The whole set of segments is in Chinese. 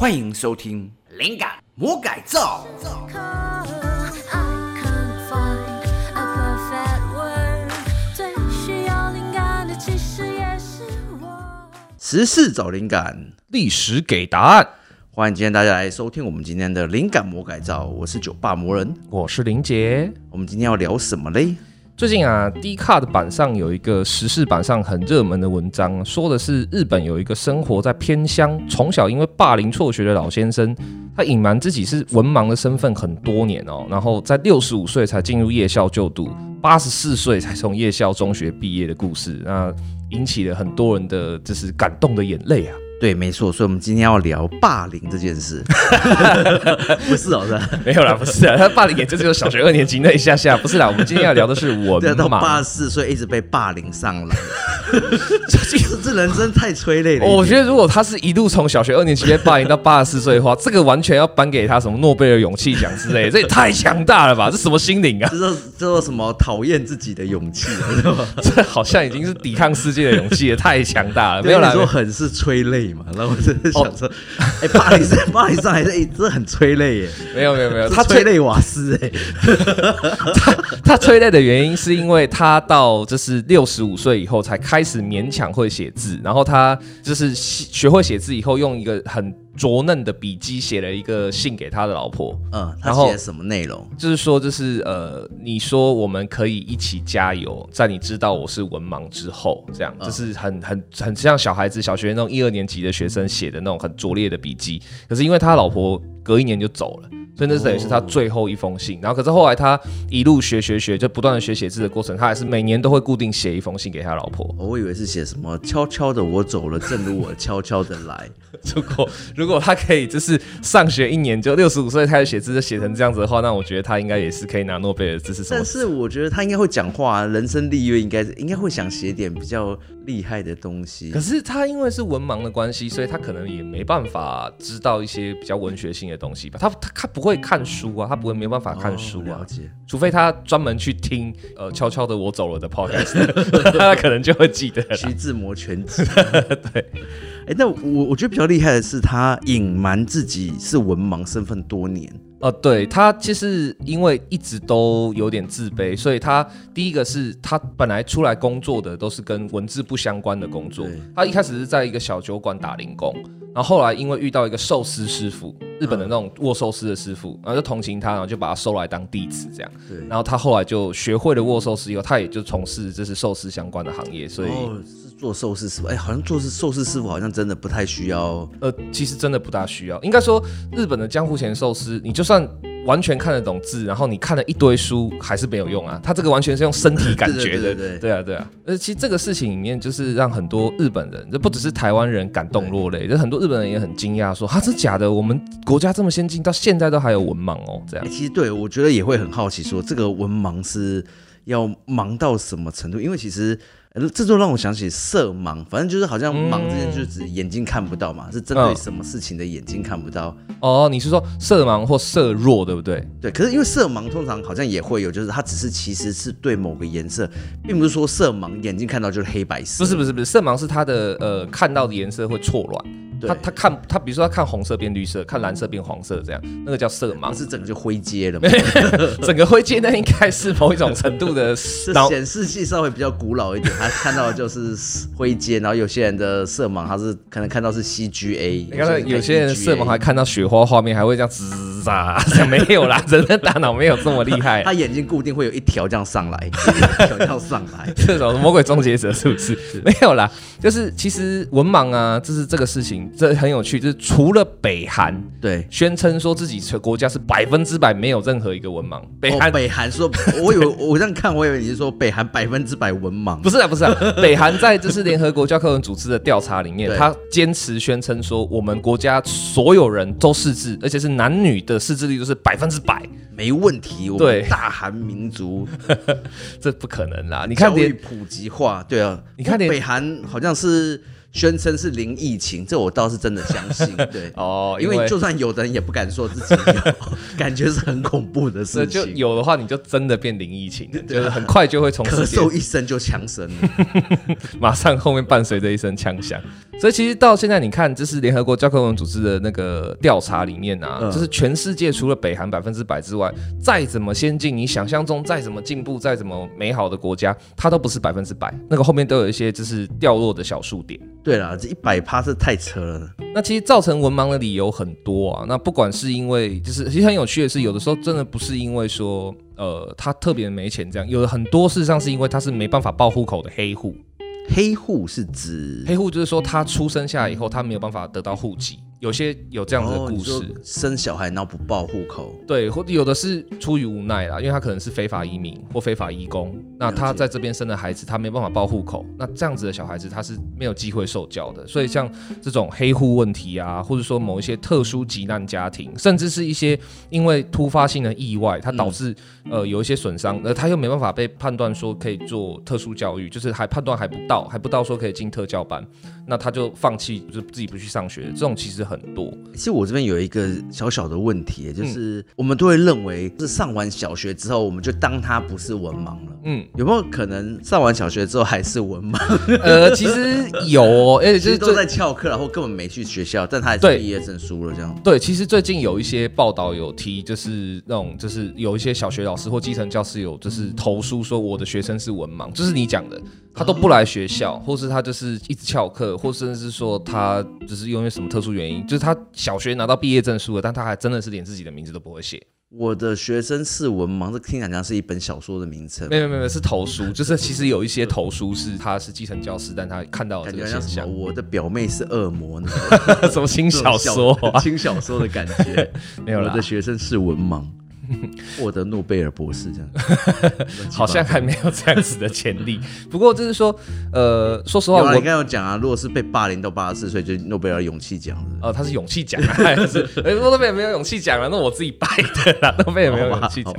欢迎收听《灵感魔改造》。时事找灵感，历史给答案。欢迎今天大家来收听我们今天的《灵感魔改造》，我是酒吧魔人，我是林杰。我们今天要聊什么嘞？最近啊，Dcard 版上有一个时事版上很热门的文章，说的是日本有一个生活在偏乡、从小因为霸凌辍学的老先生，他隐瞒自己是文盲的身份很多年哦，然后在六十五岁才进入夜校就读，八十四岁才从夜校中学毕业的故事，那引起了很多人的就是感动的眼泪啊。对，没错，所以我们今天要聊霸凌这件事，不是哦，是吧？没有啦，不是啊，他霸凌也就只有小学二年级那一下下，不是啦。我们今天要聊的是文盲，到八十四岁一直被霸凌上来，这这人真太催泪了。我觉得如果他是一路从小学二年级被霸凌到八十四岁的话，这个完全要颁给他什么诺贝尔勇气奖之类，这也太强大了吧？这什么心灵啊？这叫这叫什么讨厌自己的勇气啊？是吧？这好像已经是抵抗世界的勇气也，太强大了。没有啦，说很是催泪。然后我真的想说，哎、哦，巴黎上巴黎上还是哎，真的很催泪耶。没有没有没有，他催泪瓦斯哎。他他催泪的原因是因为他到就是六十五岁以后才开始勉强会写字，然后他就是学会写字以后，用一个很。拙嫩的笔迹写了一个信给他的老婆，嗯，他写什么内容？就是说，就是呃，你说我们可以一起加油，在你知道我是文盲之后，这样，就是很很很像小孩子小学那种一二年级的学生写的那种很拙劣的笔迹。可是因为他老婆隔一年就走了。所以那等于是他最后一封信，然后可是后来他一路学学学，就不断的学写字的过程，他还是每年都会固定写一封信给他老婆。我以为是写什么悄悄的我走了，正如我悄悄的来。如果如果他可以就是上学一年就六十五岁开始写字就写成这样子的话，那我觉得他应该也是可以拿诺贝尔知识。但是我觉得他应该会讲话，人生历练应该应该会想写点比较厉害的东西。可是他因为是文盲的关系，所以他可能也没办法知道一些比较文学性的东西吧。他他他不会。会看书啊，他不会没办法看书啊。除非他专门去听呃悄悄的我走了的 podcast，他可能就会记得徐志摩全集。对，哎，那我我觉得比较厉害的是他隐瞒自己是文盲身份多年。呃，对，他其实因为一直都有点自卑，所以他第一个是他本来出来工作的都是跟文字不相关的工作。他一开始是在一个小酒馆打零工，然后后来因为遇到一个寿司师傅，日本的那种握寿司的师傅，然后就同情他，然后就把他收来当弟子这样。对，然后他后来就学会了握寿司以后，他也就从事这是寿司相关的行业，所以。哦做寿司师傅，哎，好像做是寿司师傅，好像真的不太需要。呃，其实真的不大需要。应该说，日本的江户前寿司，你就算完全看得懂字，然后你看了一堆书，还是没有用啊。他这个完全是用身体感觉的，对对，对，对，对啊，对啊。而其实这个事情里面，就是让很多日本人，这不只是台湾人感动落泪，就很多日本人也很惊讶，说：“哈，这假的？我们国家这么先进，到现在都还有文盲哦。”这样。其实对我觉得也会很好奇，说这个文盲是要忙到什么程度？因为其实。这就让我想起色盲，反正就是好像盲这件就是指眼睛看不到嘛，嗯、是针对什么事情的眼睛看不到。哦，你是说色盲或色弱，对不对？对，可是因为色盲通常好像也会有，就是它只是其实是对某个颜色，并不是说色盲眼睛看到就是黑白色。不是不是不是，色盲是它的呃看到的颜色会错乱。他他看他，比如说他看红色变绿色，看蓝色变黄色，这样那个叫色盲，是整个就灰阶了吗？整个灰阶那应该是某一种程度的显示器稍微比较古老一点，他看到的就是灰阶，然后有些人的色盲他是可能看到是 CGA，你看有些人色盲还看到雪花画面，还会这样滋啊，没有啦，人的大脑没有这么厉害，他眼睛固定会有一条这样上来，一条这样上来，这种魔鬼终结者是不是？没有啦，就是其实文盲啊，就是这个事情。这很有趣，就是除了北韩对宣称说自己国家是百分之百没有任何一个文盲，北韩、哦、北韩说，我以为我这样看，我以为你是说北韩百分之百文盲，不是啊，不是啊，北韩在这是联合国教科文组织的调查里面，他坚持宣称说我们国家所有人都识字，而且是男女的识字率都是百分之百，没问题。我们，大韩民族，这不可能啦！你看，连普及化，对啊，你看，北韩好像是。宣称是零疫情，这我倒是真的相信。对哦，因为就算有的人也不敢说自己有，感觉是很恐怖的事情。就有的话，你就真的变零疫情了，就是很快就会从咳嗽一声就枪声了，马上后面伴随着一声枪响。所以其实到现在，你看，这是联合国教科文组织的那个调查里面啊，嗯、就是全世界除了北韩百分之百之外，再怎么先进，你想象中再怎么进步，再怎么美好的国家，它都不是百分之百，那个后面都有一些就是掉落的小数点。对啦，这一百趴是太扯了。那其实造成文盲的理由很多啊，那不管是因为，就是其实很有趣的是，有的时候真的不是因为说，呃，他特别没钱这样，有的很多事实上是因为他是没办法报户口的黑户。黑户是指黑户，就是说他出生下来以后，他没有办法得到户籍。有些有这样子的故事，哦、生小孩然后不报户口，对，或者有的是出于无奈啦，因为他可能是非法移民或非法移工，那他在这边生的孩子，他没办法报户口，那这样子的小孩子他是没有机会受教的。所以像这种黑户问题啊，或者说某一些特殊急难家庭，甚至是一些因为突发性的意外，他导致、嗯、呃有一些损伤，而他又没办法被判断说可以做特殊教育，就是还判断还不到，还不到说可以进特教班，那他就放弃，就自己不去上学，这种其实。很多，其实我这边有一个小小的问题，就是我们都会认为是上完小学之后，我们就当他不是文盲了。嗯，有没有可能上完小学之后还是文盲？呃，其实有，而且就是都在翘课，然后根本没去学校，但他还是毕业证书了这样。对，其实最近有一些报道有提，就是那种就是有一些小学老师或基层教师有就是投诉说我的学生是文盲，就是你讲的，他都不来学校，或是他就是一直翘课，或甚至是说他就是因为什么特殊原因。就是他小学拿到毕业证书了，但他还真的是连自己的名字都不会写。我的学生是文盲，这听起来像是一本小说的名称。没有没有没有，是投书，就是其实有一些投书是他是基层教师，但他看到了这个现象。我的表妹是恶魔呢？什么轻小说啊？轻 小说的感觉。没有啦，我的学生是文盲。获得诺贝尔博士这样，好像还没有这样子的潜力。不过就是说，呃，说实话，我应该要讲啊，如果是被霸凌到八十四岁，就诺贝尔勇气奖哦，他是勇气奖是诺贝尔没有勇气奖了？那我自己掰的啦，诺贝尔没有勇气奖。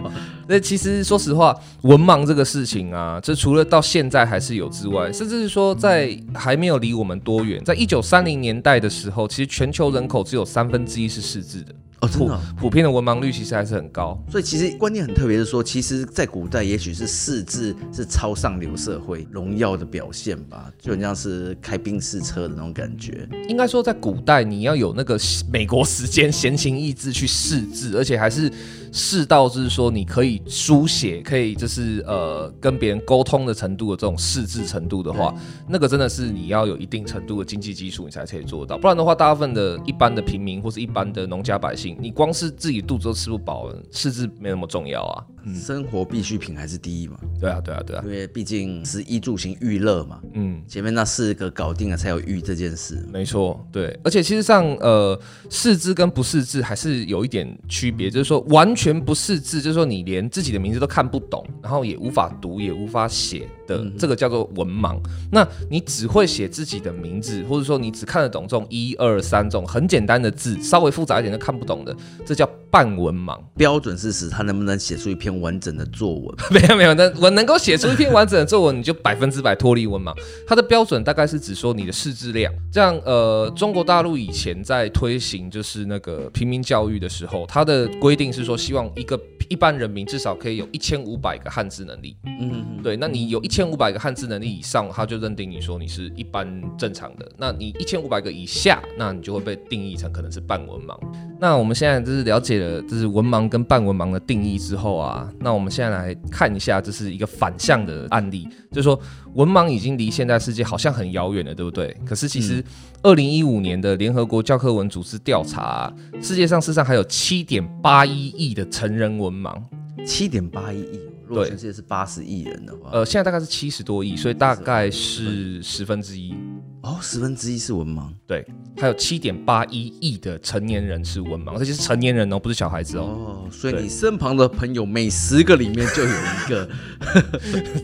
那其实说实话，文盲这个事情啊，这除了到现在还是有之外，甚至是说在还没有离我们多远，在一九三零年代的时候，其实全球人口只有三分之一是识字的。哦，真的，普遍的文盲率其实还是很高，所以其实观念很特别的说，其实，在古代也许是四字是超上流社会荣耀的表现吧，就很像是开宾士车的那种感觉。应该说，在古代你要有那个美国时间闲情逸致去识字，而且还是。识到就是说你可以书写，可以就是呃跟别人沟通的程度的这种识字程度的话，那个真的是你要有一定程度的经济基础，你才可以做到。不然的话，大部分的一般的平民或是一般的农家百姓，你光是自己肚子都吃不饱，识字没那么重要啊。嗯、生活必需品还是第一嘛？对啊，对啊，对啊，因为毕竟食衣住行娱乐嘛。嗯，前面那四个搞定了，才有娱这件事。没错，对。而且其实上，呃，识字跟不识字还是有一点区别，就是说完全不识字，就是说你连自己的名字都看不懂，然后也无法读，也无法写的，嗯、这个叫做文盲。那你只会写自己的名字，或者说你只看得懂这种一二三这种很简单的字，稍微复杂一点都看不懂的，这叫半文盲。标准是指，他能不能写出一篇？完整的作文 没有没有，那我能够写出一篇完整的作文，你就百分之百脱离文盲。它的标准大概是指说你的识字量。这样呃，中国大陆以前在推行就是那个平民教育的时候，它的规定是说，希望一个一般人民至少可以有一千五百个汉字能力。嗯，对，那你有一千千五百个汉字能力以上，他就认定你说你是一般正常的。那你一千五百个以下，那你就会被定义成可能是半文盲。那我们现在就是了解了就是文盲跟半文盲的定义之后啊。那我们现在来看一下，这是一个反向的案例，就是说文盲已经离现代世界好像很遥远了，对不对？可是其实二零一五年的联合国教科文组织调查，世界上事实上还有七点八一亿的成人文盲，七点八一亿。如果全世界是八十亿人的话，呃，现在大概是七十多亿，所以大概是十分之一。哦，十分之一是文盲，对，还有七点八一亿的成年人是文盲，这些是成年人哦，不是小孩子哦。哦，所以你身旁的朋友每十个里面就有一个，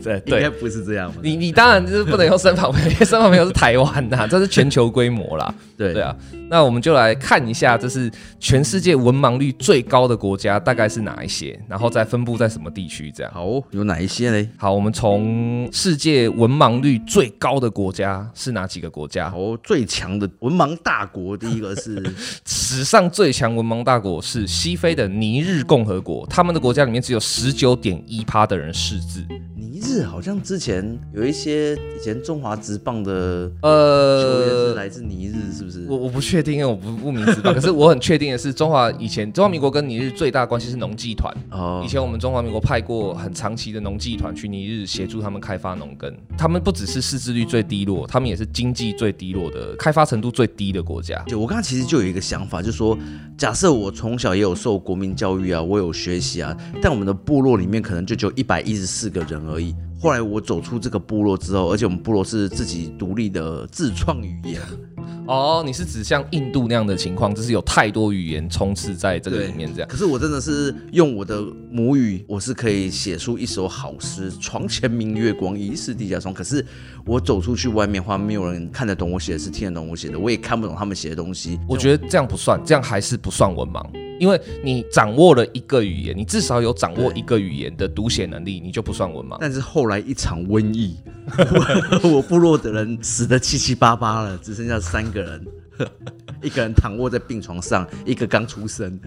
对，应该不是这样。你你当然就是不能用身旁朋友，因为身旁朋友是台湾呐，这是全球规模啦。对对啊，那我们就来看一下，这是全世界文盲率最高的国家大概是哪一些，然后再分布在什么地区，这样。好，有哪一些嘞？好，我们从世界文盲率最高的国家是哪几个？个国家。哦，最强的文盲大国，第一个是 史上最强文盲大国是西非的尼日共和国，他们的国家里面只有十九点一趴的人识字。尼日好像之前有一些以前中华职棒的呃球员是来自尼日，是不是？我我不确定，因为我不不明职棒，可是我很确定的是，中华以前中华民国跟尼日最大关系是农技团。哦，以前我们中华民国派过很长期的农技团去尼日协助他们开发农耕，他们不只是识字率最低落，他们也是经济最低落的、开发程度最低的国家。就我刚刚其实就有一个想法，就是说，假设我从小也有受国民教育啊，我有学习啊，但我们的部落里面可能就只有一百一十四个人而已。后来我走出这个部落之后，而且我们部落是自己独立的自创语言。哦，你是指像印度那样的情况，就是有太多语言充斥在这个里面这样。可是我真的是用我的母语，我是可以写出一首好诗：“床前明月光，疑是地下霜。”可是我走出去外面的话，没有人看得懂我写的是，听得懂我写的，我也看不懂他们写的东西。我觉得这样不算，这样还是不算文盲。因为你掌握了一个语言，你至少有掌握一个语言的读写能力，你就不算文盲。但是后来一场瘟疫，我部落的人死的七七八八了，只剩下三个人。一个人躺卧在病床上，一个刚出生，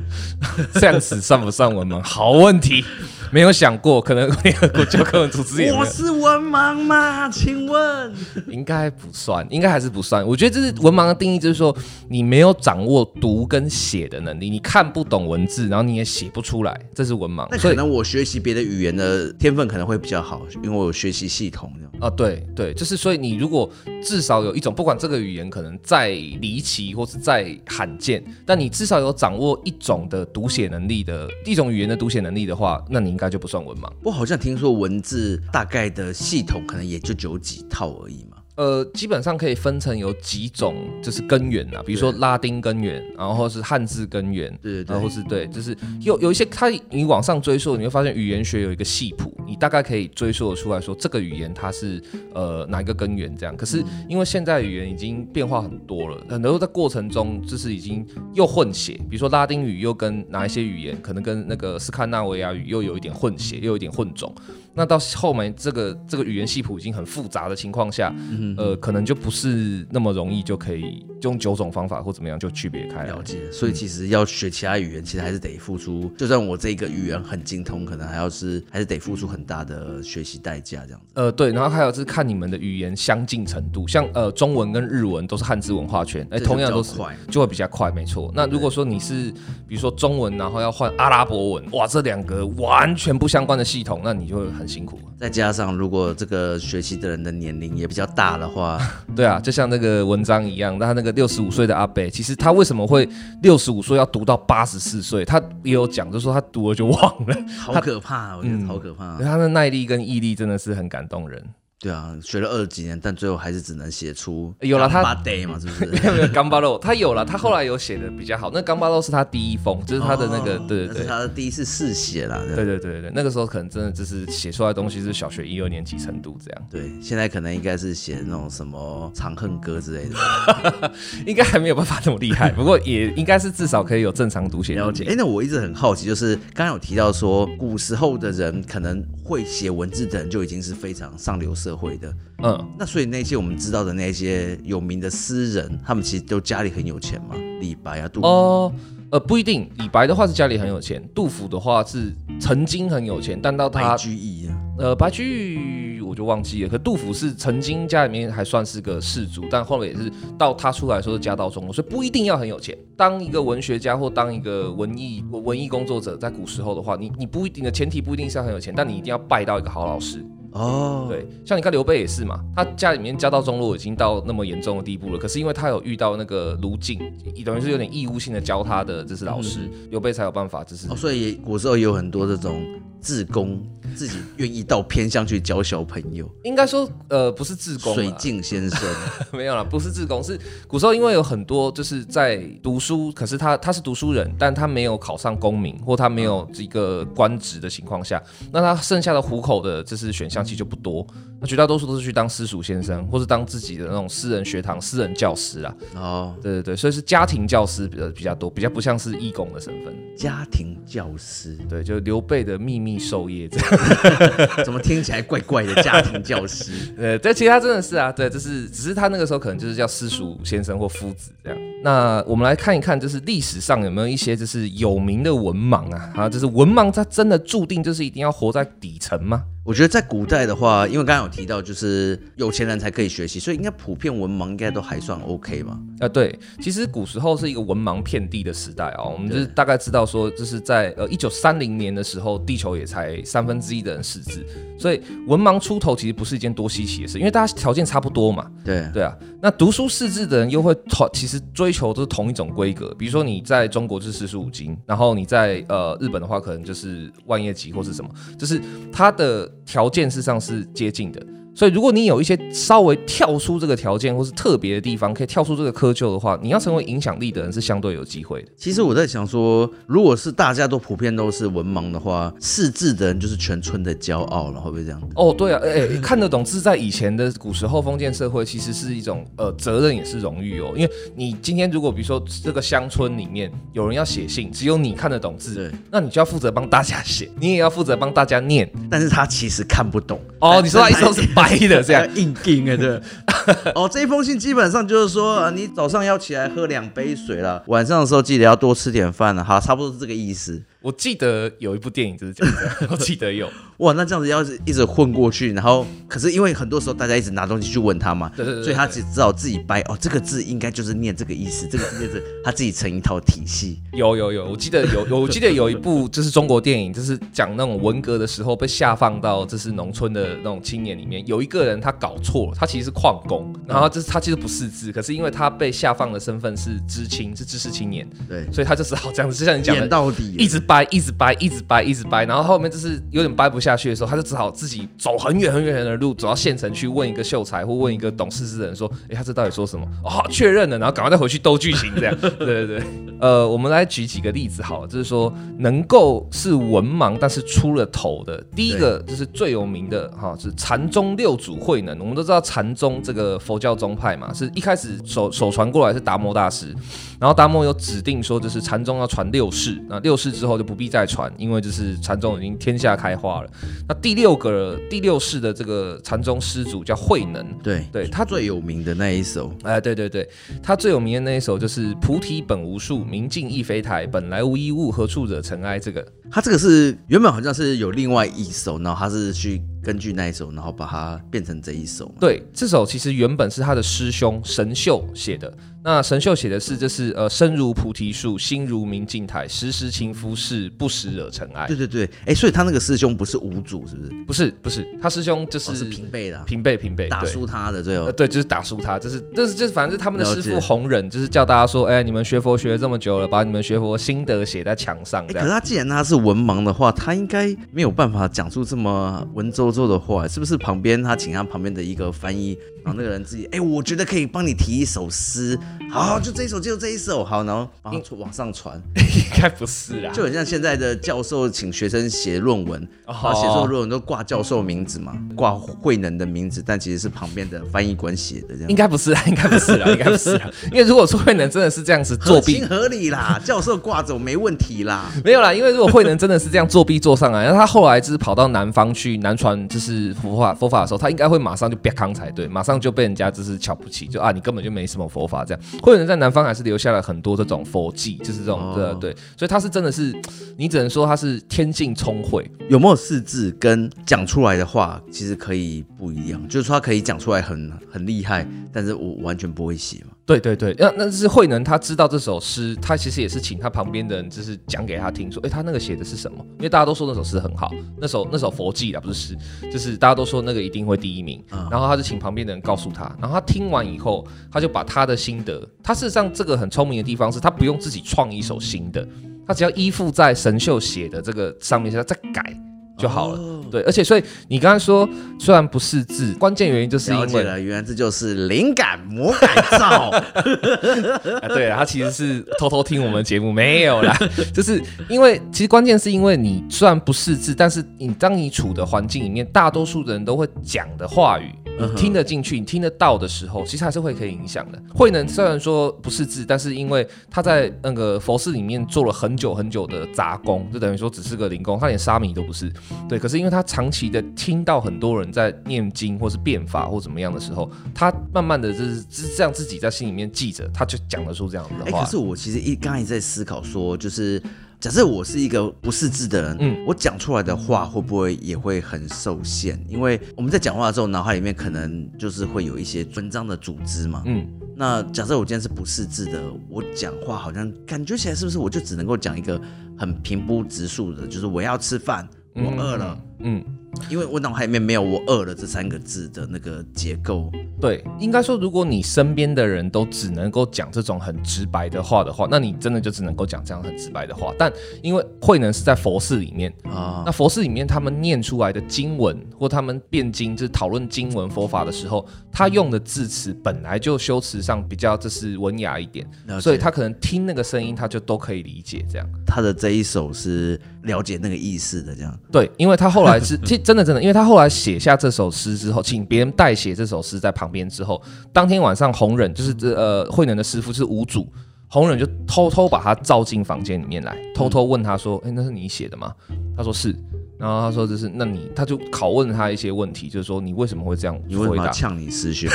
这样子算不算文盲？好问题，没有想过，可能联合国教科文组织也。我是文盲吗？请问？应该不算，应该还是不算。我觉得这是文盲的定义，就是说你没有掌握读跟写的能力，你看不懂文字，然后你也写不出来，这是文盲。那可能我学习别的语言的天分可能会比较好，因为我有学习系统。啊，对对，就是所以你如果至少有一种，不管这个语言可能再离奇或是再罕见，但你至少有掌握一种的读写能力的一种语言的读写能力的话，那你应该就不算文盲。我好像听说文字大概的系统可能也就只有几套而已嘛。呃，基本上可以分成有几种，就是根源啊，比如说拉丁根源，然后是汉字根源，对，然后是对，就是有有一些，它你往上追溯，你会发现语言学有一个系谱，你大概可以追溯得出来说这个语言它是呃哪一个根源这样。可是因为现在语言已经变化很多了，很多在过程中就是已经又混血，比如说拉丁语又跟哪一些语言，可能跟那个斯堪纳维亚语又有一点混血，又有一点混种。那到后面这个这个语言系谱已经很复杂的情况下，嗯、呃，可能就不是那么容易就可以用九种方法或怎么样就区别开了解。所以其实要学其他语言，其实还是得付出。就算我这个语言很精通，可能还要是还是得付出很大的学习代价这样子。呃，对。然后还有就是看你们的语言相近程度，像呃中文跟日文都是汉字文化圈，哎、欸，同样都是就会比较快，没错。那如果说你是比如说中文，然后要换阿拉伯文，哇，这两个完全不相关的系统，那你就会。很辛苦，再加上如果这个学习的人的年龄也比较大的话，对啊，就像那个文章一样，他那个六十五岁的阿北，其实他为什么会六十五岁要读到八十四岁？他也有讲，就说他读了就忘了，好可怕，我觉得好可怕。他的耐力跟毅力真的是很感动人。对啊，学了二十几年，但最后还是只能写出有了他 day 嘛，是不是？没 有没有，冈巴洛他有了，他后来有写的比较好。那冈巴洛是他第一封，就是他的那个，哦、对对对，是他的第一次试写啦。对对对对，那个时候可能真的就是写出来的东西是小学一二年级程度这样。对，现在可能应该是写那种什么《长恨歌》之类的，应该还没有办法那么厉害，不过也应该是至少可以有正常读写了解。哎，那我一直很好奇，就是刚刚有提到说，古时候的人可能会写文字的人就已经是非常上流社会的。嗯，那所以那些我们知道的那些有名的诗人，他们其实都家里很有钱嘛？李白啊，杜甫。哦，呃，不一定。李白的话是家里很有钱，杜甫的话是曾经很有钱，但到他白居易啊，呃，白居易我就忘记了。可杜甫是曾经家里面还算是个士族，但后来也是到他出来的时候是家道中落，所以不一定要很有钱。当一个文学家或当一个文艺文艺工作者，在古时候的话，你你不一定的前提不一定是要很有钱，但你一定要拜到一个好老师。哦，对，像你看刘备也是嘛，他家里面家道中落已经到那么严重的地步了，可是因为他有遇到那个卢靖，等于是有点义务性的教他的，这是老师，刘备才有办法，这是。哦，所以古时候也有很多这种志工，自己愿意到偏乡去教小朋友。应该说，呃，不是自工，水镜先生 没有啦，不是自工，是古时候因为有很多就是在读书，可是他他是读书人，但他没有考上功名，或他没有一个官职的情况下，那他剩下的糊口的就是选项。其实就不多，那绝大多数都是去当私塾先生，或是当自己的那种私人学堂、私人教师啦。哦，对对对，所以是家庭教师比较比较多，比较不像是义工的身份。家庭教师，对，就刘备的秘密授业这样。怎么听起来怪怪的家庭教师？呃，但，其实他真的是啊，对，就是只是他那个时候可能就是叫私塾先生或夫子这样。那我们来看一看，就是历史上有没有一些就是有名的文盲啊？啊，就是文盲，他真的注定就是一定要活在底层吗？我觉得在古代的话，因为刚刚有提到，就是有钱人才可以学习，所以应该普遍文盲应该都还算 OK 吧？啊，对，其实古时候是一个文盲遍地的时代啊、哦。我们就是大概知道说，就是在呃一九三零年的时候，地球也才三分之一的人识字，所以文盲出头其实不是一件多稀奇的事，因为大家条件差不多嘛。对对啊，那读书识字的人又会同其实追求都是同一种规格，比如说你在中国是四书五经，然后你在呃日本的话可能就是万叶集或是什么，就是他的条件事实上是接近的。所以，如果你有一些稍微跳出这个条件，或是特别的地方，可以跳出这个窠臼的话，你要成为影响力的人是相对有机会的。其实我在想说，如果是大家都普遍都是文盲的话，识字的人就是全村的骄傲了，会不会这样？哦，对啊，哎，看得懂字，在以前的古时候封建社会，其实是一种呃责任，也是荣誉哦。因为你今天如果比如说这个乡村里面有人要写信，只有你看得懂字，那你就要负责帮大家写，你也要负责帮大家念。但是他其实看不懂哦，你说他意思都是白。黑的这样 硬钉啊，对。哦，这一封信基本上就是说啊，你早上要起来喝两杯水了，晚上的时候记得要多吃点饭了，好，差不多是这个意思。我记得有一部电影就是这样，我记得有 哇，那这样子要是一直混过去，然后可是因为很多时候大家一直拿东西去问他嘛，对对对，所以他只知道自己掰哦，这个字应该就是念这个意思，这个字就是他自己成一套体系。有有有，我记得有有，我记得有一部就是中国电影，就是讲那种文革的时候被下放到就是农村的那种青年里面，有一个人他搞错了，他其实是矿工，然后就是他其实不识字，可是因为他被下放的身份是知青，是知识青年，对，所以他就只好这样子，就像你讲的，演到底，一直。掰一直掰一直掰一直掰，然后后面就是有点掰不下去的时候，他就只好自己走很远很远的路，走到县城去问一个秀才或问一个懂事之人说：“哎，他这到底说什么？”哦，确认了，然后赶快再回去兜剧情，这样。对对对，呃，我们来举几个例子好了，就是说能够是文盲但是出了头的，第一个就是最有名的哈，是禅宗六祖慧能。我们都知道禅宗这个佛教宗派嘛，是一开始手手传过来是达摩大师，然后达摩有指定说，就是禅宗要传六世，那六世之后。就不必再传，因为就是禅宗已经天下开花了。那第六个第六世的这个禅宗师祖叫慧能，对对，他最有名的那一首，哎，对对对，他最有名的那一首就是“菩提本无树，明镜亦非台，本来无一物，何处惹尘埃”。这个，他这个是原本好像是有另外一首，然后他是去根据那一首，然后把它变成这一首。对，这首其实原本是他的师兄神秀写的。那神秀写的是，就是呃，身如菩提树，心如明镜台，时时勤拂拭，不时惹尘埃。对对对，哎，所以他那个师兄不是五祖，是不是？不是，不是，他师兄就是、哦、是平辈的，平辈平辈打输他的最后，对，就是打输他，就是就是就是，反正是他们的师傅弘忍，就是叫大家说，哎，你们学佛学了这么久了，把你们学佛心得写在墙上。可是他既然他是文盲的话，他应该没有办法讲出这么文绉绉的话，是不是？旁边他请他旁边的一个翻译，然后那个人自己，哎，我觉得可以帮你提一首诗，好，就这。一首就这一首。好，然后往往上传，应该不是啦，就很像现在的教授请学生写论文，然后写作论文都挂教授名字嘛，挂慧能的名字，但其实是旁边的翻译官写的这样，应该不是啦，应该不是啦，应该不是啦，因为如果说慧能真的是这样子作弊，合情合理啦，教授挂走没问题啦，没有啦，因为如果慧能真的是这样作弊做上来，那他后来就是跑到南方去南传就是佛法佛法的时候，他应该会马上就瘪康才对，马上就被人家就是瞧不起，就啊你根本就没什么佛法这样，或者在南方。还是留下了很多这种佛迹，就是这种对、oh. 对，所以他是真的是，你只能说他是天性聪慧。有没有四字跟讲出来的话，其实可以不一样。就是说他可以讲出来很很厉害，但是我完全不会写嘛。对对对，那那是慧能，他知道这首诗，他其实也是请他旁边的人，就是讲给他听，说，哎，他那个写的是什么？因为大家都说那首诗很好，那首那首佛记啊，不是诗，就是大家都说那个一定会第一名。嗯、然后他就请旁边的人告诉他，然后他听完以后，他就把他的心得，他事实上这个很聪明的地方是他不用自己创一首新的，他只要依附在神秀写的这个上面，他再改。就好了，哦、对，而且所以你刚刚说虽然不识字，关键原因就是因为了，原来这就是灵感魔改造。啊，对，他其实是偷偷听我们节目，没有啦，就是因为其实关键是因为你虽然不识字，但是你当你处的环境里面，大多数的人都会讲的话语。你听得进去，你听得到的时候，其实还是会可以影响的。慧能虽然说不识字，但是因为他在那个佛寺里面做了很久很久的杂工，就等于说只是个零工，他连沙弥都不是。对，可是因为他长期的听到很多人在念经或是变法或怎么样的时候，他慢慢的就是就是这样自己在心里面记着，他就讲得出这样子的话。哎，可是我其实一刚才在思考说，就是。假设我是一个不识字的人，嗯，我讲出来的话会不会也会很受限？因为我们在讲话的时候，脑海里面可能就是会有一些文章的组织嘛，嗯。那假设我今天是不识字的，我讲话好像感觉起来是不是我就只能够讲一个很平铺直述的，就是我要吃饭，我饿了，嗯。嗯因为我脑海里面没有“我饿了”这三个字的那个结构。对，应该说，如果你身边的人都只能够讲这种很直白的话的话，那你真的就只能够讲这样很直白的话。但因为慧能是在佛寺里面啊，那佛寺里面他们念出来的经文或他们辩经，就是讨论经文佛法的时候，他用的字词本来就修辞上比较就是文雅一点，所以他可能听那个声音，他就都可以理解这样。他的这一首是了解那个意思的，这样。对，因为他后来是。真的真的，因为他后来写下这首诗之后，请别人代写这首诗在旁边之后，当天晚上弘忍就是这呃慧能的师傅是五祖，弘忍就偷偷把他召进房间里面来，偷偷问他说：“哎、嗯，那是你写的吗？”他说是，然后他说就是那你他就拷问他一些问题，就是说你为什么会这样回答？你为什么呛你师兄？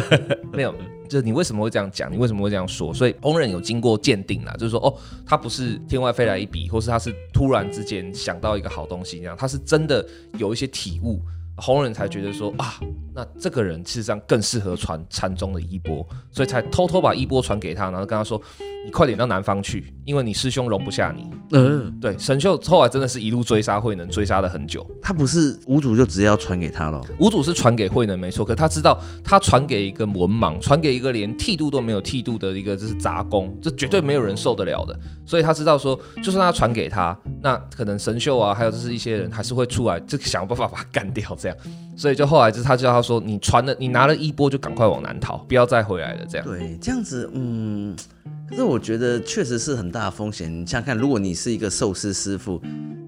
没有。就是你为什么会这样讲？你为什么会这样说？所以烹饪有经过鉴定啦，就是说哦，他不是天外飞来一笔，或是他是突然之间想到一个好东西这样，他是真的有一些体悟。弘忍才觉得说啊，那这个人事实上更适合传禅宗的衣钵，所以才偷偷把衣钵传给他，然后跟他说：“你快点到南方去，因为你师兄容不下你。”嗯，对，神秀后来真的是一路追杀慧能，追杀了很久。他不是五祖就直接要传给他了？五祖是传给慧能没错，可他知道他传给一个文盲，传给一个连剃度都没有剃度的一个就是杂工，这绝对没有人受得了的。所以他知道说，就算他传给他，那可能神秀啊，还有就是一些人还是会出来，就想办法把他干掉这样。所以就后来就他叫他说，你传了，你拿了一波就赶快往南逃，不要再回来了。这样。对，这样子，嗯。可是我觉得确实是很大的风险。你想想看，如果你是一个寿司师傅，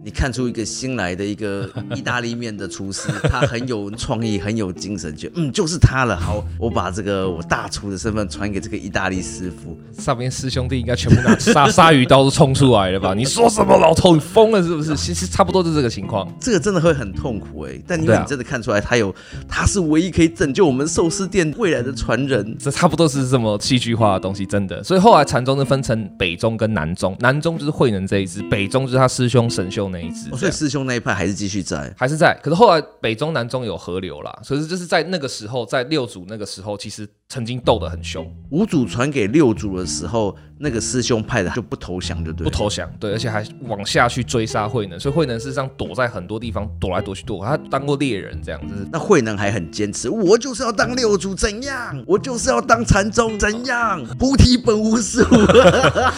你看出一个新来的一个 意大利面的厨师，他很有创意，很有精神，就嗯，就是他了。好，我把这个我大厨的身份传给这个意大利师傅。上面师兄弟应该全部拿鲨鲨鱼刀都冲出来了吧？你说什么，老头？你疯了是不是？其实差不多就是这个情况。这个真的会很痛苦哎。但因为你真的看出来，他有，他是唯一可以拯救我们寿司店未来的传人。这差不多是这么戏剧化的东西，真的。所以后来。禅宗就分成北宗跟南宗，南宗就是慧能这一支，北宗就是他师兄神秀那一支。所以师兄那一派还是继续在，还是在。可是后来北中南中有河流了，所以就是在那个时候，在六祖那个时候，其实曾经斗得很凶。五祖传给六祖的时候，那个师兄派的就不投降，就对，不投降，对，而且还往下去追杀慧能。所以慧能事实上躲在很多地方，躲来躲去躲。他当过猎人这样子。那慧能还很坚持，我就是要当六祖，怎样？我就是要当禅宗，怎样？菩提本无树。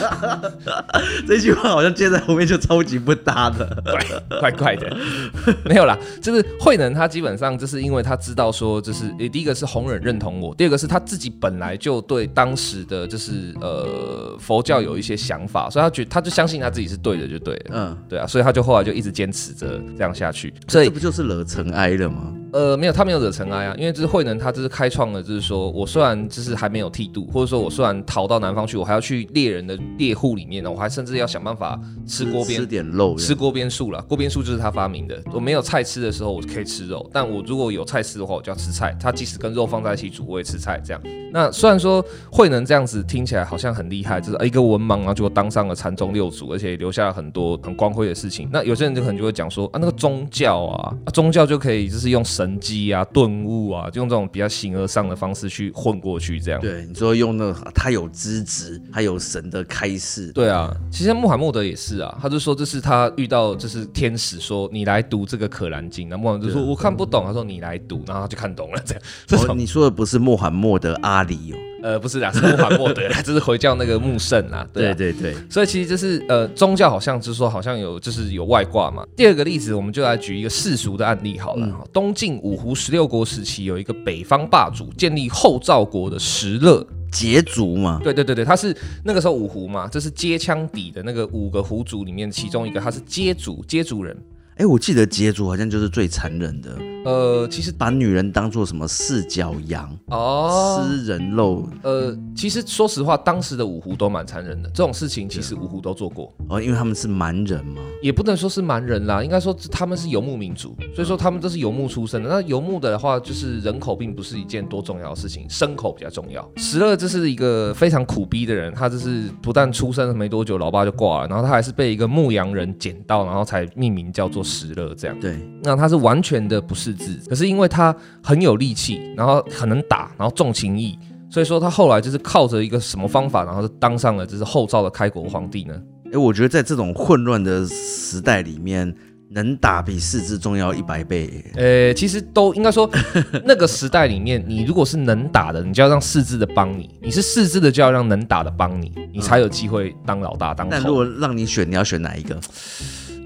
这句话好像接在后面就超级不搭的，怪 怪怪的。没有啦，就是慧能他基本上就是因为他知道说，就是第一个是红忍认同我，第二个是他自己本来就对当时的就是呃佛教有一些想法，所以他觉他就相信他自己是对的就对了。嗯，对啊，所以他就后来就一直坚持着这样下去。所以这不就是惹尘埃了吗？呃，没有，他没有惹尘埃啊，因为这是慧能，他这是开创了，就是说我虽然就是还没有剃度，或者说我虽然逃到南方去，我还要去猎人的猎户里面呢，我还甚至要想办法吃锅边吃点肉，吃锅边素了。锅边素就是他发明的。我没有菜吃的时候，我可以吃肉；但我如果有菜吃的话，我就要吃菜。他即使跟肉放在一起煮，我也吃菜。这样。那虽然说慧能这样子听起来好像很厉害，就是一个文盲啊，就当上了禅宗六祖，而且留下了很多很光辉的事情。那有些人就可能就会讲说啊，那个宗教啊，啊宗教就可以就是用神迹啊。顿悟啊，就用这种比较形而上的方式去混过去，这样。对，你说用那个他有资质，他有神的开示。对啊，其实穆罕默德也是啊，他就说这是他遇到，就是天使说你来读这个可兰经，那穆罕默德就说我看不懂，他说你来读，然后他就看懂了，这样。这种、哦、你说的不是穆罕默德阿里哦。呃，不是啦，是穆罕默德，这是回教那个穆圣啊。对啊，对对对，所以其实就是呃，宗教好像就是说好像有就是有外挂嘛。第二个例子，我们就来举一个世俗的案例好了。嗯、东晋五胡十六国时期，有一个北方霸主建立后赵国的石勒羯族嘛。对对对对，他是那个时候五胡嘛，这是接枪底的那个五个胡族里面其中一个，他是羯族羯族人。哎，我记得羯族好像就是最残忍的。呃，其实把女人当做什么四脚羊哦，吃人肉。呃，其实说实话，当时的五胡都蛮残忍的，这种事情其实五胡都做过。哦，因为他们是蛮人嘛，也不能说是蛮人啦，应该说他们是游牧民族，所以说他们都是游牧出身的。那游牧的话，就是人口并不是一件多重要的事情，牲口比较重要。石勒这是一个非常苦逼的人，他就是不但出生没多久，老爸就挂了，然后他还是被一个牧羊人捡到，然后才命名叫做石勒这样。对，那他是完全的不识字，可是因为他很有力气，然后很能打，然后重情义，所以说他后来就是靠着一个什么方法，然后就当上了就是后赵的开国皇帝呢？哎，我觉得在这种混乱的时代里面，能打比识字重要一百倍。呃，其实都应该说，那个时代里面，你如果是能打的，你就要让识字的帮你；你是识字的，就要让能打的帮你，你才有机会当老大当如果让你选，你要选哪一个？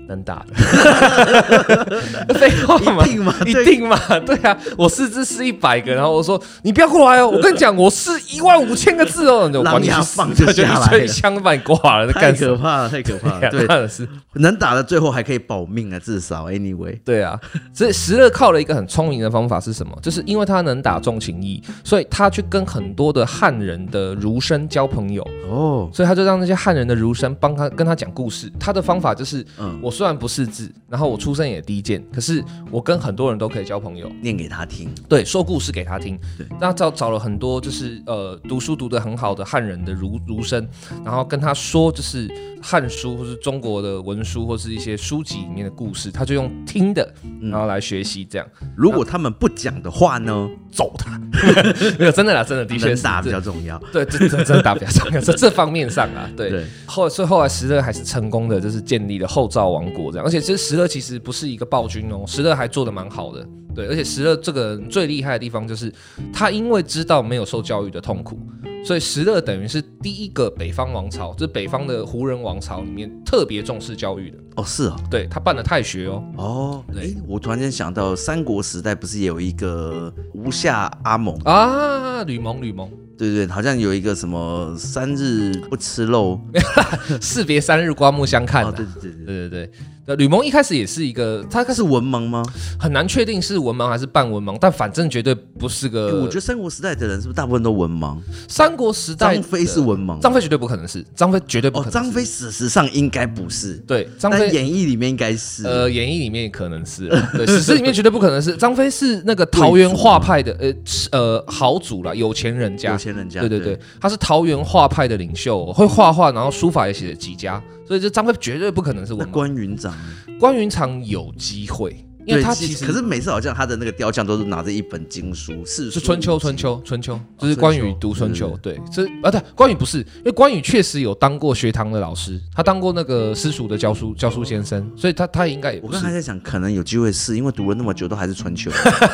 能打的，废话嘛，一定嘛，一定嘛，对啊，我识字是一百个，然后我说你不要过来哦，我跟你讲，我是一万五千个字哦，我管你去放就下来，一枪把你挂了，太可怕了，太可怕了，对，是。能打的最后还可以保命啊，至少 anyway，对啊，所以石勒靠了一个很聪明的方法是什么？就是因为他能打重情义，所以他去跟很多的汉人的儒生交朋友。哦，所以他就让那些汉人的儒生帮他跟他讲故事，他的方法就是，嗯，我。虽然不识字，然后我出身也低贱，可是我跟很多人都可以交朋友，念给他听，对，说故事给他听，对，那找找了很多就是呃读书读得很好的汉人的儒儒生，然后跟他说就是汉书或是中国的文书或是一些书籍里面的故事，他就用听的，然后来学习这样。如果他们不讲的话呢，揍他，没有真的啦，真的的确是打比较重要，对，真的真的打比较重要，在这方面上啊，对，对。后所以后来石勒还是成功的，就是建立了后赵王。国这样，而且其实石勒其实不是一个暴君哦，石勒还做的蛮好的，对，而且石勒这个人最厉害的地方就是他因为知道没有受教育的痛苦，所以石勒等于是第一个北方王朝，就是北方的胡人王朝里面特别重视教育的哦，是啊，对他办了太学哦，哦，对，我突然间想到三国时代不是也有一个吴下阿蒙啊，吕蒙，吕蒙。对对，好像有一个什么三日不吃肉，士别三日刮目相看。对对对对对对。那吕蒙一开始也是一个，他开始文盲吗？很难确定是文盲还是半文盲，但反正绝对不是个。我觉得三国时代的人是不是大部分都文盲？三国时代张飞是文盲，张飞绝对不可能是，张飞绝对不可能。张飞史实上应该不是，对，张飞演义里面应该是，呃，演义里面可能是，对，史实里面绝对不可能是。张飞是那个桃园画派的，呃呃，豪族啦，有钱人家，有钱人家，对对对，他是桃园画派的领袖，会画画，然后书法也写的极佳。所以这张飞绝对不可能是文盲。关云长，关云长有机会。因为他其实，可是每次好像他的那个雕像都是拿着一本经书，是是春秋，春秋，春秋，就是关羽读春秋，对，这啊对，关羽不是，因为关羽确实有当过学堂的老师，他当过那个私塾的教书教书先生，所以他他应该也。我刚才在想，可能有机会是因为读了那么久都还是春秋，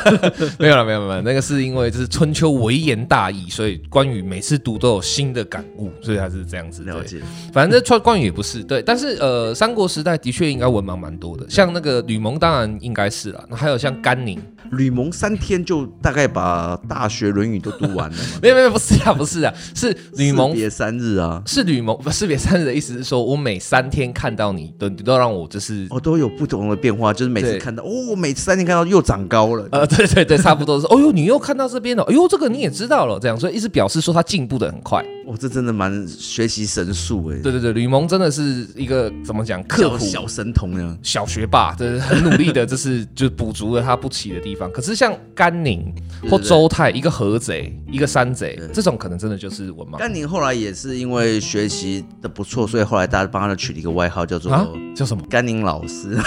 没有了，没有没有，那个是因为就是春秋微言大义，所以关羽每次读都有新的感悟，所以他是这样子了解。反正这关羽也不是对，但是呃，三国时代的确应该文盲蛮多的，像那个吕蒙当然应该。应该是了，那还有像甘宁、吕蒙三天就大概把《大学》《论语》都读完了吗？没有没有，不是啊，不是啊，是吕蒙别三日啊，是吕蒙不是别三日的意思是说，我每三天看到你都都让我就是哦都有不同的变化，就是每次看到哦，我每次三天看到又长高了，呃 对对对，差不多是，哦呦你又看到这边了，哎呦这个你也知道了，这样所以一直表示说他进步的很快。哇，这真的蛮学习神速哎！对对对，吕蒙真的是一个怎么讲，刻苦小神童呢，小学霸，就是很努力的，就是就补足了他不起的地方。可是像甘宁或周泰，一个河贼，一个山贼，这种可能真的就是文盲。甘宁后来也是因为学习的不错，所以后来大家帮他取了一个外号，叫做叫什么？甘宁老师。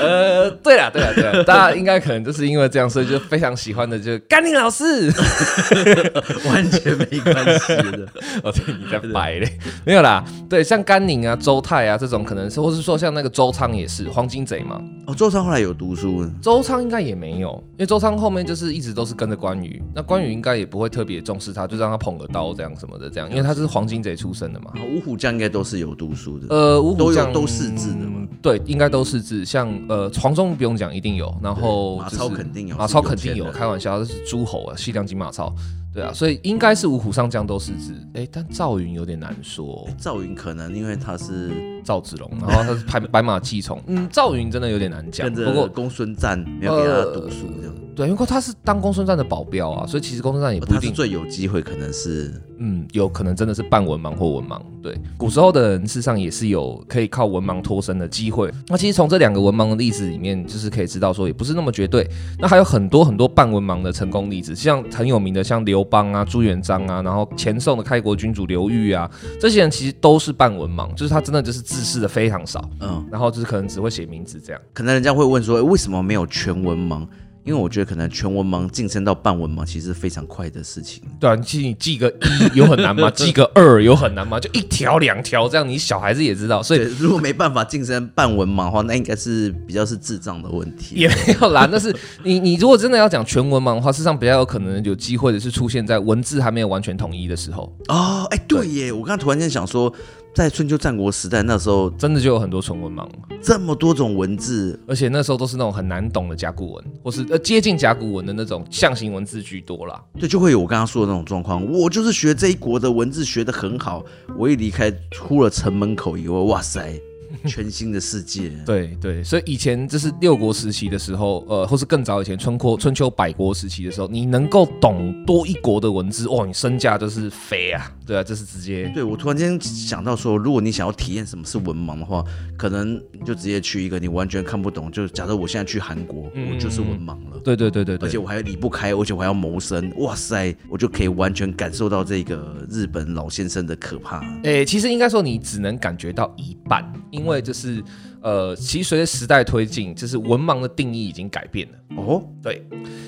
呃，对了对了对了，大家应该可能就是因为这样，所以就非常喜欢的就是甘宁老师。完全没关系的，我听你在摆嘞，没有啦。对，像甘宁啊、周泰啊这种，可能是，或是说像那个周仓也是黄金贼嘛。哦，周仓后来有读书，周仓应该也没有，因为周仓后面就是一直都是跟着关羽，那关羽应该也不会特别重视他，就让他捧个刀这样什么的这样，因为他是黄金贼出身的嘛。五虎将应该都是有读书的，呃，五虎将都识字的嘛。对，应该都识字。像呃，黄忠不用讲，一定有。然后、就是、马超肯定有，马超肯定有。开玩笑，这是诸侯啊，西凉金马超。对啊，所以应该是五虎上将都是指。哎，但赵云有点难说。赵云可能因为他是赵子龙，然后他是拍 白马继从。嗯，赵云真的有点难讲。不过公孙瓒没有给他读书这样。呃对，因为他是当公孙瓒的保镖啊，所以其实公孙瓒也不一定、哦、最有机会，可能是嗯，有可能真的是半文盲或文盲。对，古时候的人事实上也是有可以靠文盲脱身的机会。那其实从这两个文盲的例子里面，就是可以知道说，也不是那么绝对。那还有很多很多半文盲的成功例子，像很有名的像刘邦啊、朱元璋啊，然后前宋的开国君主刘裕啊，这些人其实都是半文盲，就是他真的就是字识的非常少，嗯，然后就是可能只会写名字这样。可能人家会问说，为什么没有全文盲？因为我觉得可能全文盲晋升到半文盲其实是非常快的事情。对啊，其实你记个一 有很难吗？记个二有很难吗？就一条两条这样，你小孩子也知道。所以如果没办法晋升半文盲的话，那应该是比较是智障的问题。也 没有啦，但是你你如果真的要讲全文盲的话，事实上比较有可能有机会的是出现在文字还没有完全统一的时候。哦，哎，对耶，我刚刚突然间想说。在春秋战国时代，那时候真的就有很多纯文盲，这么多种文字，而且那时候都是那种很难懂的甲骨文，或是呃接近甲骨文的那种象形文字居多啦。对，就会有我刚刚说的那种状况。我就是学这一国的文字学得很好，我一离开出了城门口以后，哇塞！全新的世界，对对，所以以前这是六国时期的时候，呃，或是更早以前春秋春秋百国时期的时候，你能够懂多一国的文字，哇，你身价就是飞啊，对啊，这是直接。对，我突然间想到说，如果你想要体验什么是文盲的话，可能你就直接去一个你完全看不懂，就假设我现在去韩国，嗯、我就是文盲了。对对对对，对，而且我还离不开，而且我还要谋生，哇塞，我就可以完全感受到这个日本老先生的可怕。哎、欸，其实应该说你只能感觉到一半，因为这是。呃，其实随着时代推进，就是文盲的定义已经改变了。哦，对，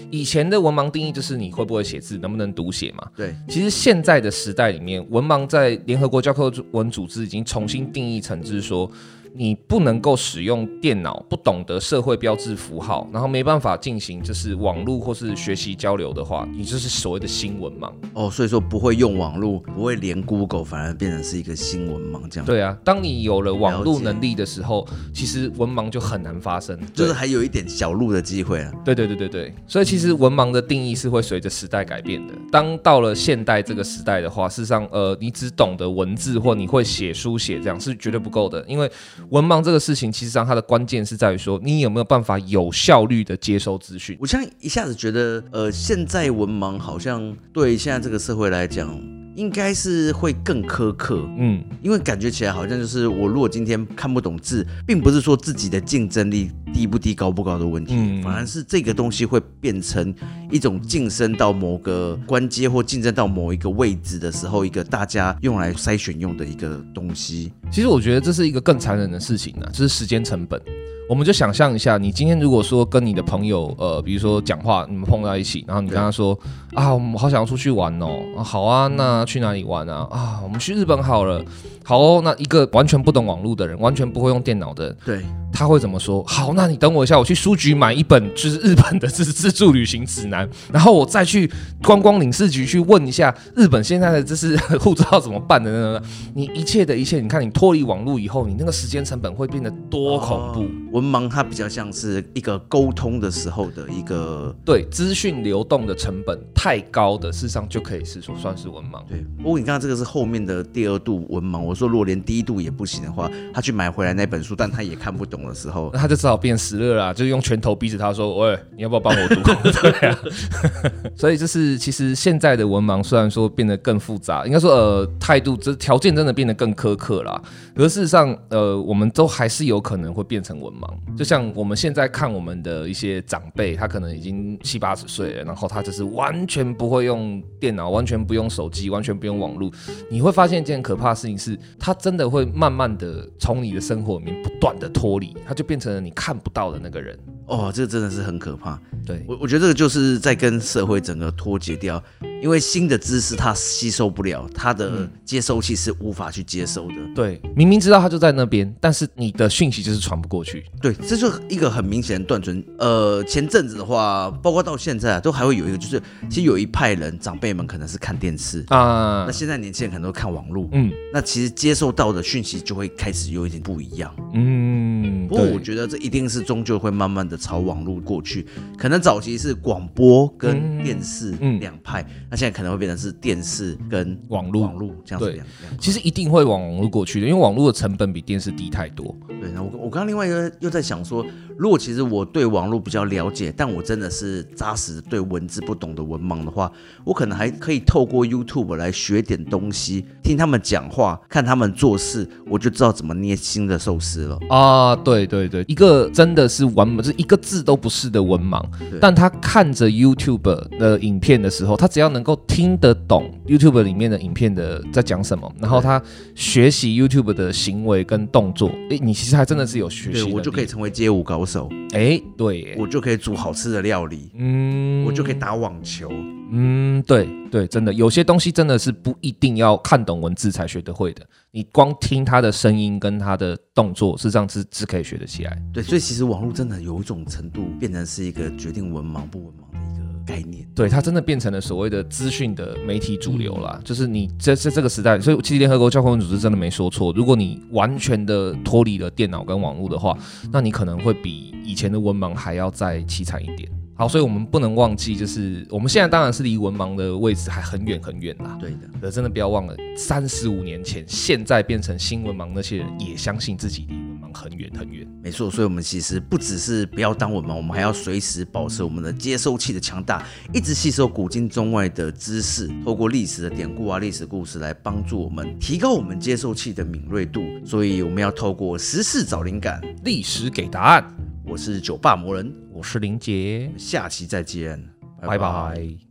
以前的文盲定义就是你会不会写字，能不能读写嘛。对，其实现在的时代里面，文盲在联合国教科文组织已经重新定义成，就是说。你不能够使用电脑，不懂得社会标志符号，然后没办法进行就是网络或是学习交流的话，你就是所谓的新闻盲哦。所以说不会用网络，不会连 Google，反而变成是一个新闻盲这样。对啊，当你有了网络能力的时候，其实文盲就很难发生，就是还有一点小路的机会啊。对对对对对，所以其实文盲的定义是会随着时代改变的。当到了现代这个时代的话，事实上，呃，你只懂得文字或你会写书写这样是绝对不够的，因为。文盲这个事情，其实上它的关键是在于说，你有没有办法有效率的接收资讯。我现在一下子觉得，呃，现在文盲好像对现在这个社会来讲。应该是会更苛刻，嗯，因为感觉起来好像就是我如果今天看不懂字，并不是说自己的竞争力低不低、高不高的问题，嗯，反而是这个东西会变成一种晋升到某个关阶或竞争到某一个位置的时候，一个大家用来筛选用的一个东西。其实我觉得这是一个更残忍的事情呢，就是时间成本。我们就想象一下，你今天如果说跟你的朋友，呃，比如说讲话，你们碰到一起，然后你跟他说，啊，我们好想要出去玩哦，啊，好啊，那去哪里玩啊？啊，我们去日本好了。好哦，那一个完全不懂网络的人，完全不会用电脑的人，对，他会怎么说？好，那你等我一下，我去书局买一本就是日本的自自助旅行指南，然后我再去观光领事局去问一下日本现在的这是护照怎么办的呢？你一切的一切，你看你脱离网络以后，你那个时间成本会变得多恐怖。哦，文盲它比较像是一个沟通的时候的一个对资讯流动的成本太高的，事实上就可以是说算是文盲。对，不过你刚刚这个是后面的第二度文盲。我说，如果连第一度也不行的话，他去买回来那本书，但他也看不懂的时候，那他就只好变石勒啦，就是用拳头逼着他说：“喂，你要不要帮我读？” 对啊，所以就是其实现在的文盲虽然说变得更复杂，应该说呃态度这条件真的变得更苛刻啦。可是事实上呃我们都还是有可能会变成文盲。就像我们现在看我们的一些长辈，他可能已经七八十岁了，然后他就是完全不会用电脑，完全不用手机，完全不用网络。你会发现一件可怕的事情是，他。真的会慢慢的从你的生活里面不断的脱离，他就变成了你看不到的那个人。哦，这个真的是很可怕。对我，我觉得这个就是在跟社会整个脱节掉，因为新的知识它吸收不了，它的接收器是无法去接收的。对，明明知道它就在那边，但是你的讯息就是传不过去。对，这就是一个很明显的断层。呃，前阵子的话，包括到现在啊，都还会有一个，就是其实有一派人长辈们可能是看电视啊，那现在年轻人可能都看网络，嗯，那其实接受到的讯息就会开始有一点不一样，嗯。不过我觉得这一定是终究会慢慢的朝网络过去，可能早期是广播跟电视两派，那现在可能会变成是电视跟网络网络这样子两两。其实一定会往网络过去的，因为网络的成本比电视低太多。对，那我我刚刚另外一个又在想说，如果其实我对网络比较了解，但我真的是扎实对文字不懂的文盲的话，我可能还可以透过 YouTube 来学点东西，听他们讲话，看他们做事，我就知道怎么捏新的寿司了。啊，对对对，一个真的是文盲，是一个字都不是的文盲，但他看着 YouTube 的影片的时候，他只要能够听得懂 YouTube 里面的影片的在讲什么，然后他学习 YouTube 的行为跟动作，哎，你其实还真的是有学习，我就可以成为街舞高手。哎，对，我就可以煮好吃的料理，嗯，我就可以打网球，嗯，对对，真的。有些东西真的是不一定要看懂文字才学得会的，你光听他的声音跟他的动作，是这样子是可以学得起来。对，所以其实网络真的有一种程度变成是一个决定文盲不文盲的一个概念。对，它真的变成了所谓的资讯的媒体主流啦，就是你这在这个时代，所以其实联合国教科文组织真的没说错，如果你完全的脱离了电脑跟网络的话，那你可能会比以前的文盲还要再凄惨一点。好，所以我们不能忘记，就是我们现在当然是离文盲的位置还很远很远啦。对的，可真的不要忘了，三十五年前，现在变成新文盲那些人，也相信自己离很远很远。没错，所以我们其实不只是不要当我们，我们还要随时保持我们的接收器的强大，一直吸收古今中外的知识，透过历史的典故啊、历史故事来帮助我们提高我们接收器的敏锐度。所以我们要透过时事找灵感，历史给答案。我是酒吧魔人，我是林杰，下期再见，拜拜。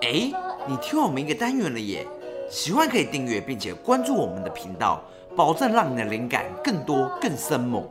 哎，你听我们一个单元了耶，喜欢可以订阅并且关注我们的频道，保证让你的灵感更多更深猛。